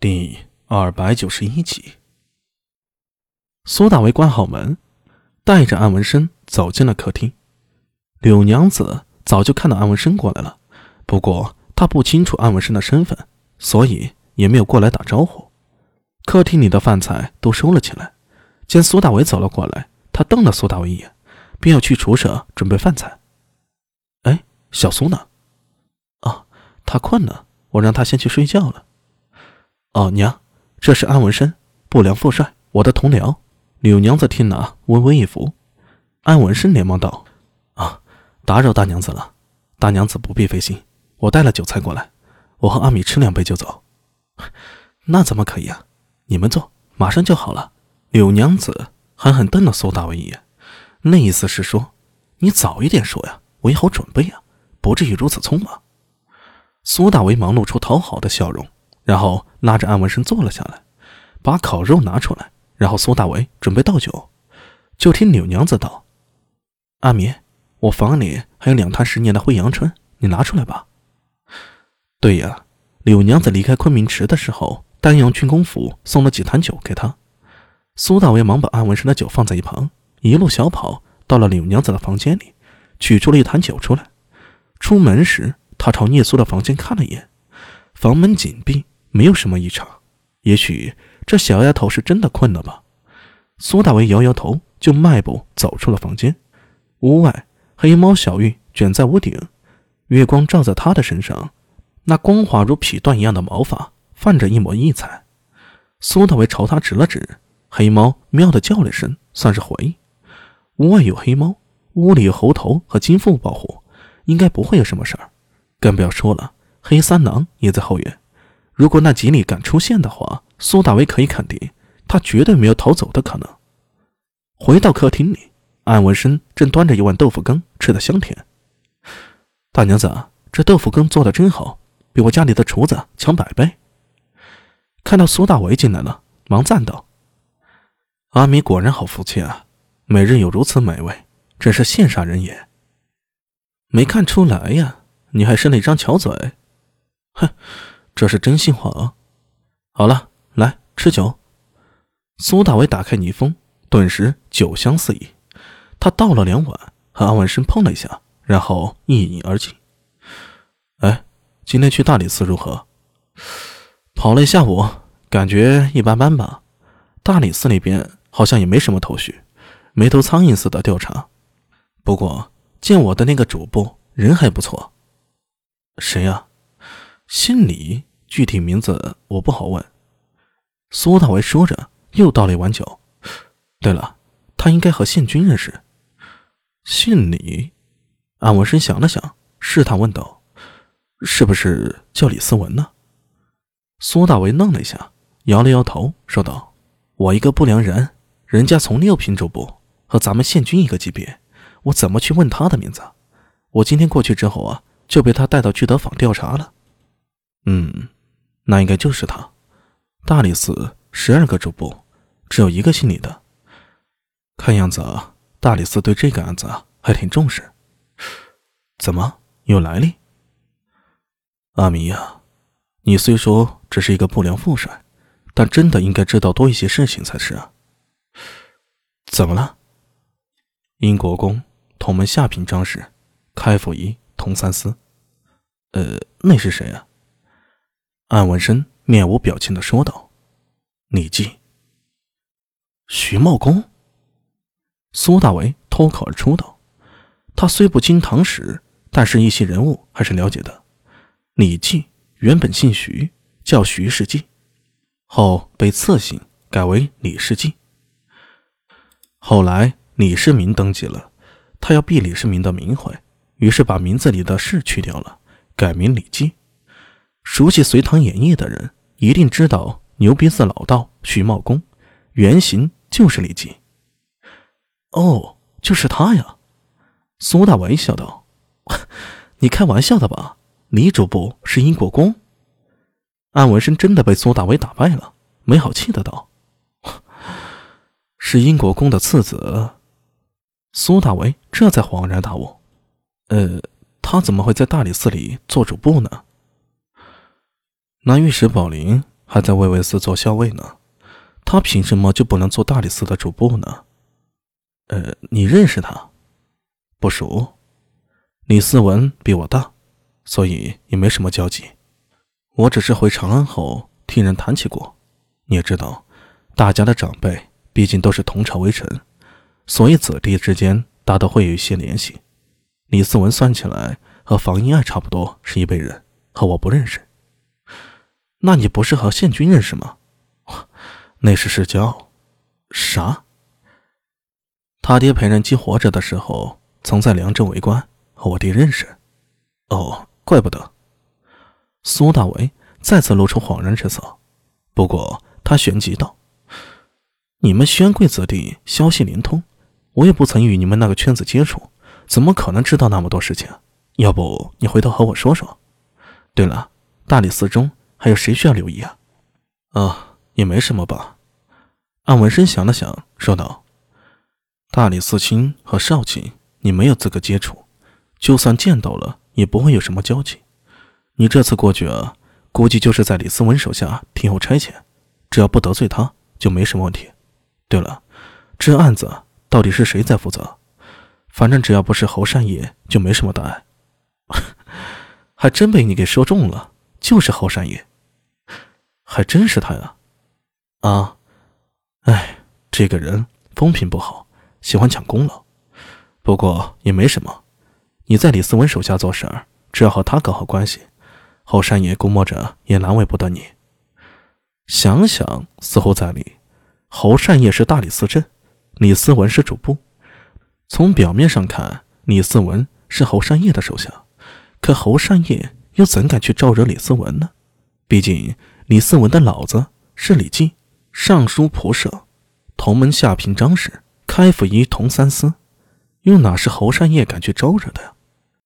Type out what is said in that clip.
第二百九十一集，苏大为关好门，带着安文生走进了客厅。柳娘子早就看到安文生过来了，不过她不清楚安文生的身份，所以也没有过来打招呼。客厅里的饭菜都收了起来，见苏大为走了过来，他瞪了苏大为一眼，便要去厨舍准备饭菜。哎，小苏呢？啊，他困了，我让他先去睡觉了。哦，娘，这是安文生，不良副帅，我的同僚。柳娘子听了，微微一伏。安文生连忙道：“啊，打扰大娘子了。大娘子不必费心，我带了酒菜过来，我和阿米吃两杯就走。那怎么可以啊？你们坐，马上就好了。”柳娘子狠狠瞪了苏大伟一眼，那意思是说：“你早一点说呀，我也好准备呀，不至于如此匆忙。”苏大为忙露出讨好的笑容。然后拉着安文生坐了下来，把烤肉拿出来，然后苏大为准备倒酒，就听柳娘子道：“阿明，我房里还有两坛十年的惠阳春，你拿出来吧。”对呀，柳娘子离开昆明池的时候，丹阳郡公府送了几坛酒给他。苏大为忙把安文生的酒放在一旁，一路小跑到了柳娘子的房间里，取出了一坛酒出来。出门时，他朝聂苏的房间看了一眼，房门紧闭。没有什么异常，也许这小丫头是真的困了吧？苏大为摇摇头，就迈步走出了房间。屋外，黑猫小玉卷在屋顶，月光照在她的身上，那光滑如匹缎一样的毛发泛着一抹异彩。苏大为朝他指了指，黑猫喵的叫了一声，算是回应。屋外有黑猫，屋里有猴头和金凤保护，应该不会有什么事儿。更不要说了，黑三郎也在后院。如果那吉利敢出现的话，苏大为可以肯定，他绝对没有逃走的可能。回到客厅里，安文生正端着一碗豆腐羹，吃得香甜。大娘子，这豆腐羹做的真好，比我家里的厨子强百倍。看到苏大为进来了，忙赞道：“阿米果然好福气啊，每日有如此美味，真是羡煞人也。”没看出来呀，你还生了一张巧嘴。哼。这是真心话啊！好了，来吃酒。苏大伟打开泥封，顿时酒香四溢。他倒了两碗，和安文生碰了一下，然后一饮而尽。哎，今天去大理寺如何？跑了一下午，感觉一般般吧。大理寺那边好像也没什么头绪，没头苍蝇似的调查。不过见我的那个主簿人还不错。谁呀？姓李，具体名字我不好问。苏大为说着，又倒了一碗酒。对了，他应该和宪军认识。姓李，安文生想了想，试探问道：“是不是叫李思文呢？”苏大为愣了一下，摇了摇头，说道：“我一个不良人，人家从六品主簿，和咱们宪军一个级别，我怎么去问他的名字？我今天过去之后啊，就被他带到聚德坊调查了。”嗯，那应该就是他。大理寺十二个主簿，只有一个姓李的。看样子啊，大理寺对这个案子还挺重视。怎么有来历？阿弥呀，你虽说只是一个不良副帅，但真的应该知道多一些事情才是啊。怎么了？英国公同门下品张氏，开府仪同三司。呃，那是谁啊？安文生面无表情的说道：“李记，徐茂公。”苏大为脱口而出道：“他虽不经唐史，但是一些人物还是了解的。李记原本姓徐，叫徐世记，后被赐姓，改为李世记。后来李世民登基了，他要避李世民的名讳，于是把名字里的世去掉了，改名李记。”熟悉《隋唐演义》的人一定知道，牛鼻子老道徐茂公原型就是李靖。哦，就是他呀！苏大为笑道：“ 你开玩笑的吧？李主簿是英国公？”安文生真的被苏大为打败了，没好气的道：“ 是英国公的次子。”苏大为这才恍然大悟：“呃，他怎么会在大理寺里做主簿呢？”那御史宝林还在卫尉司做校尉呢，他凭什么就不能做大理寺的主簿呢？呃，你认识他？不熟。李思文比我大，所以也没什么交集。我只是回长安后听人谈起过。你也知道，大家的长辈毕竟都是同朝微臣，所以子弟之间大都会有一些联系。李思文算起来和房英爱差不多是一辈人，和我不认识。那你不是和宪军认识吗？那是世交。啥？他爹裴仁基活着的时候，曾在梁镇为官，和我爹认识。哦，怪不得。苏大为再次露出恍然之色，不过他旋即道：“你们宣贵子弟消息灵通，我也不曾与你们那个圈子接触，怎么可能知道那么多事情？要不你回头和我说说。对了，大理寺中还有谁需要留意啊？啊，也没什么吧。”安文生想了想，说道。大理寺卿和少卿，你没有资格接触，就算见到了，也不会有什么交集。你这次过去啊，估计就是在李思文手下听候差遣，只要不得罪他，就没什么问题。对了，这案子到底是谁在负责？反正只要不是侯善业，就没什么大碍。还真被你给说中了，就是侯善业，还真是他呀！啊，哎，这个人风评不好。喜欢抢功劳，不过也没什么。你在李思文手下做事儿，只要和他搞好关系，后山爷估摸着也难为不得你。想想似乎在理。侯善业是大理寺正，李思文是主簿。从表面上看，李思文是侯善业的手下，可侯善业又怎敢去招惹李思文呢？毕竟李四文的老子是李靖，尚书仆射，同门下平章事。开府仪同三司，又哪是侯善业敢去招惹的呀？